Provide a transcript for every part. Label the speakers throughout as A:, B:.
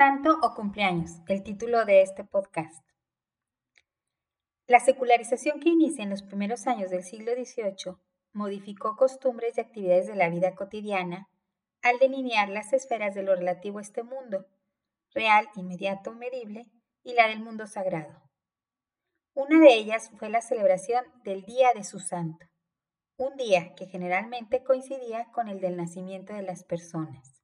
A: Santo o cumpleaños, el título de este podcast. La secularización que inicia en los primeros años del siglo XVIII modificó costumbres y actividades de la vida cotidiana al delinear las esferas de lo relativo a este mundo, real, inmediato, medible, y la del mundo sagrado. Una de ellas fue la celebración del Día de su Santo, un día que generalmente coincidía con el del nacimiento de las personas.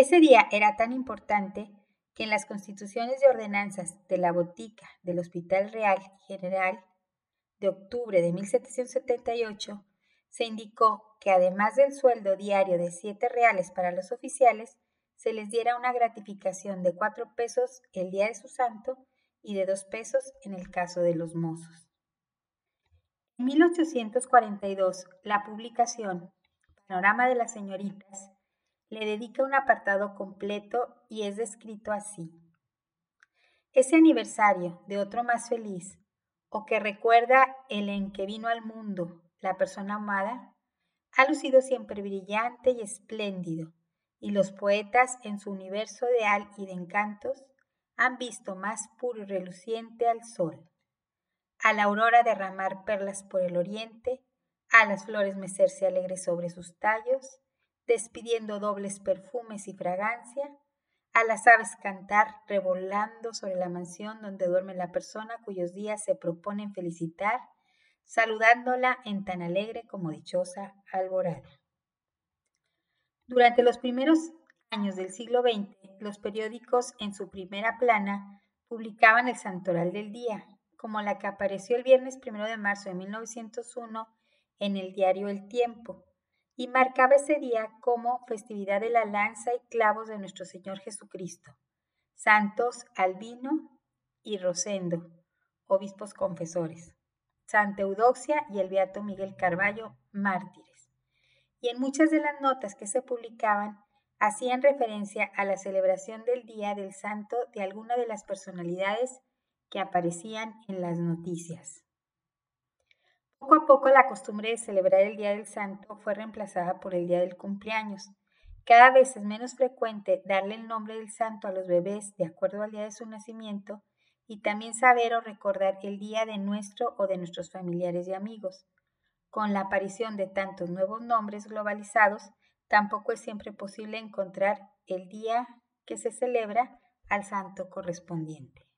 A: Ese día era tan importante que en las constituciones de ordenanzas de la botica del Hospital Real General de octubre de 1778 se indicó que además del sueldo diario de siete reales para los oficiales, se les diera una gratificación de cuatro pesos el día de su santo y de dos pesos en el caso de los mozos. En 1842, la publicación Panorama de las Señoritas le dedica un apartado completo y es descrito así. Ese aniversario de otro más feliz, o que recuerda el en que vino al mundo la persona amada, ha lucido siempre brillante y espléndido, y los poetas en su universo ideal y de encantos han visto más puro y reluciente al sol, a la aurora derramar perlas por el oriente, a las flores mecerse alegres sobre sus tallos, despidiendo dobles perfumes y fragancia, a las aves cantar revolando sobre la mansión donde duerme la persona cuyos días se proponen felicitar, saludándola en tan alegre como dichosa alborada. Durante los primeros años del siglo XX, los periódicos en su primera plana publicaban el santoral del día, como la que apareció el viernes primero de marzo de 1901 en el diario El Tiempo, y marcaba ese día como festividad de la lanza y clavos de nuestro Señor Jesucristo, santos Albino y Rosendo, obispos confesores, Santa Eudoxia y el Beato Miguel Carballo, mártires. Y en muchas de las notas que se publicaban hacían referencia a la celebración del Día del Santo de alguna de las personalidades que aparecían en las noticias. Poco la costumbre de celebrar el Día del Santo fue reemplazada por el Día del Cumpleaños. Cada vez es menos frecuente darle el nombre del santo a los bebés de acuerdo al día de su nacimiento y también saber o recordar el día de nuestro o de nuestros familiares y amigos. Con la aparición de tantos nuevos nombres globalizados, tampoco es siempre posible encontrar el día que se celebra al santo correspondiente.